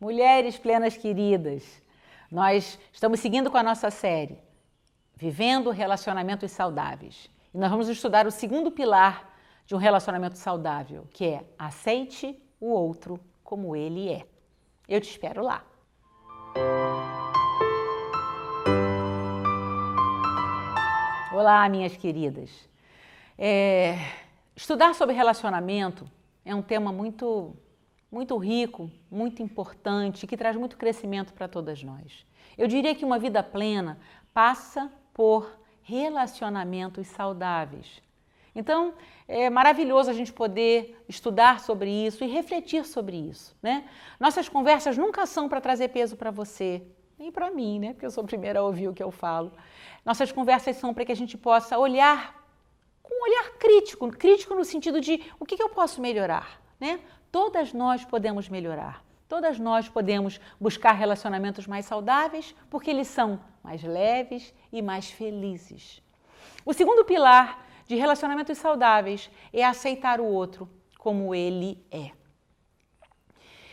Mulheres plenas queridas, nós estamos seguindo com a nossa série, Vivendo Relacionamentos Saudáveis. E nós vamos estudar o segundo pilar de um relacionamento saudável, que é aceite o outro como ele é. Eu te espero lá. Olá, minhas queridas. É, estudar sobre relacionamento é um tema muito, muito rico, muito importante, que traz muito crescimento para todas nós. Eu diria que uma vida plena passa por relacionamentos saudáveis. Então, é maravilhoso a gente poder estudar sobre isso e refletir sobre isso, né? Nossas conversas nunca são para trazer peso para você, nem para mim, né? Porque eu sou a primeira a ouvir o que eu falo. Nossas conversas são para que a gente possa olhar com um olhar crítico, crítico no sentido de o que, que eu posso melhorar, né? Todas nós podemos melhorar. Todas nós podemos buscar relacionamentos mais saudáveis porque eles são mais leves e mais felizes. O segundo pilar de relacionamentos saudáveis é aceitar o outro como ele é.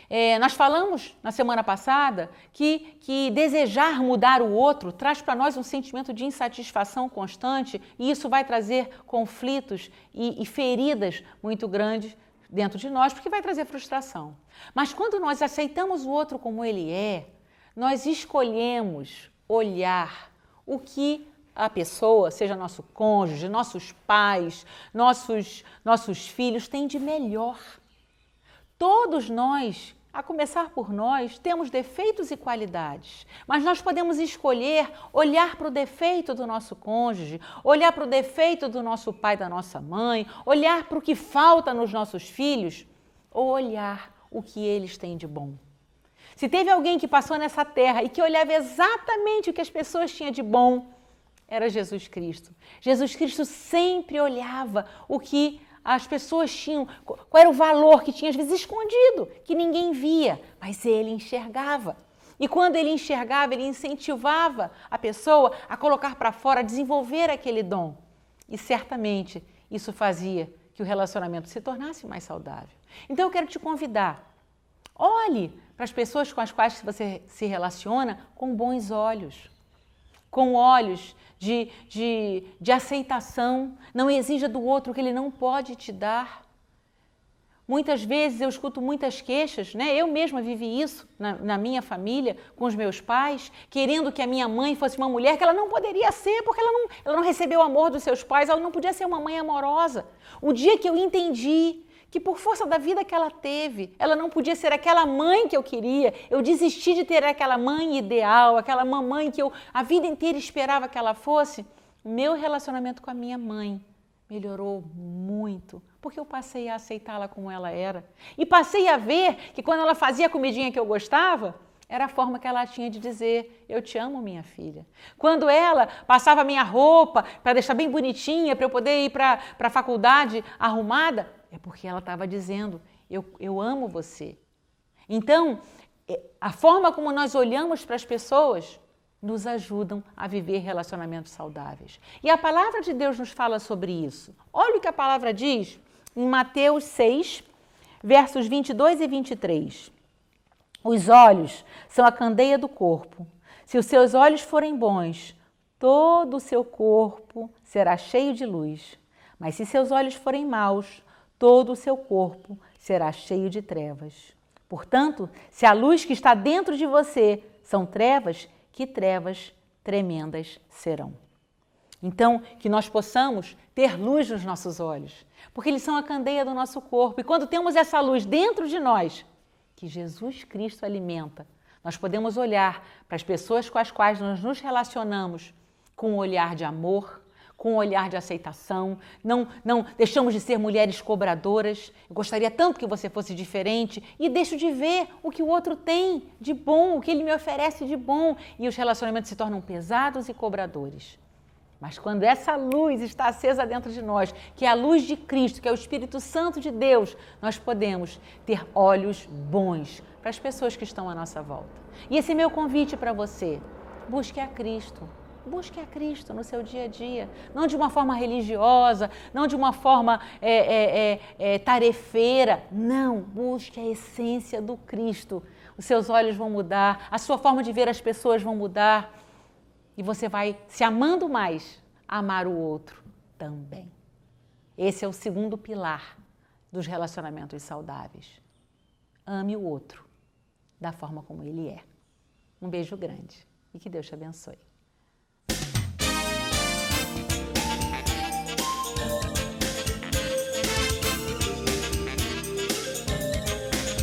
É, nós falamos na semana passada que, que desejar mudar o outro traz para nós um sentimento de insatisfação constante e isso vai trazer conflitos e, e feridas muito grandes dentro de nós, porque vai trazer frustração. Mas quando nós aceitamos o outro como ele é, nós escolhemos olhar o que a pessoa, seja nosso cônjuge, nossos pais, nossos, nossos filhos, têm de melhor. Todos nós, a começar por nós, temos defeitos e qualidades, mas nós podemos escolher olhar para o defeito do nosso cônjuge, olhar para o defeito do nosso pai, da nossa mãe, olhar para o que falta nos nossos filhos, ou olhar o que eles têm de bom. Se teve alguém que passou nessa terra e que olhava exatamente o que as pessoas tinham de bom, era Jesus Cristo. Jesus Cristo sempre olhava o que as pessoas tinham, qual era o valor que tinha, às vezes escondido, que ninguém via, mas ele enxergava. E quando ele enxergava, ele incentivava a pessoa a colocar para fora, a desenvolver aquele dom. E certamente isso fazia que o relacionamento se tornasse mais saudável. Então eu quero te convidar. Olhe para as pessoas com as quais você se relaciona com bons olhos com olhos de, de, de aceitação, não exija do outro o que ele não pode te dar. Muitas vezes eu escuto muitas queixas, né? Eu mesma vivi isso na, na, minha família, com os meus pais, querendo que a minha mãe fosse uma mulher que ela não poderia ser, porque ela não, ela não recebeu o amor dos seus pais, ela não podia ser uma mãe amorosa. O dia que eu entendi que por força da vida que ela teve, ela não podia ser aquela mãe que eu queria. Eu desisti de ter aquela mãe ideal, aquela mamãe que eu a vida inteira esperava que ela fosse. Meu relacionamento com a minha mãe melhorou muito, porque eu passei a aceitá-la como ela era. E passei a ver que quando ela fazia a comidinha que eu gostava, era a forma que ela tinha de dizer: Eu te amo, minha filha. Quando ela passava minha roupa para deixar bem bonitinha, para eu poder ir para a faculdade arrumada, é porque ela estava dizendo: eu, eu amo você. Então, é, a forma como nós olhamos para as pessoas nos ajudam a viver relacionamentos saudáveis. E a palavra de Deus nos fala sobre isso. Olha o que a palavra diz em Mateus 6, versos 22 e 23. Os olhos são a candeia do corpo. Se os seus olhos forem bons, todo o seu corpo será cheio de luz. Mas se seus olhos forem maus, todo o seu corpo será cheio de trevas. Portanto, se a luz que está dentro de você são trevas, que trevas tremendas serão. Então, que nós possamos ter luz nos nossos olhos, porque eles são a candeia do nosso corpo. E quando temos essa luz dentro de nós, que Jesus Cristo alimenta, nós podemos olhar para as pessoas com as quais nós nos relacionamos com um olhar de amor, com um olhar de aceitação, não, não deixamos de ser mulheres cobradoras. Eu gostaria tanto que você fosse diferente e deixo de ver o que o outro tem de bom, o que ele me oferece de bom, e os relacionamentos se tornam pesados e cobradores. Mas quando essa luz está acesa dentro de nós, que é a luz de Cristo, que é o Espírito Santo de Deus, nós podemos ter olhos bons para as pessoas que estão à nossa volta. E esse é meu convite para você. Busque a Cristo. Busque a Cristo no seu dia a dia, não de uma forma religiosa, não de uma forma é, é, é, é, tarefeira, não, busque a essência do Cristo, os seus olhos vão mudar, a sua forma de ver as pessoas vão mudar e você vai se amando mais, amar o outro também. Esse é o segundo pilar dos relacionamentos saudáveis. Ame o outro da forma como ele é. Um beijo grande e que Deus te abençoe.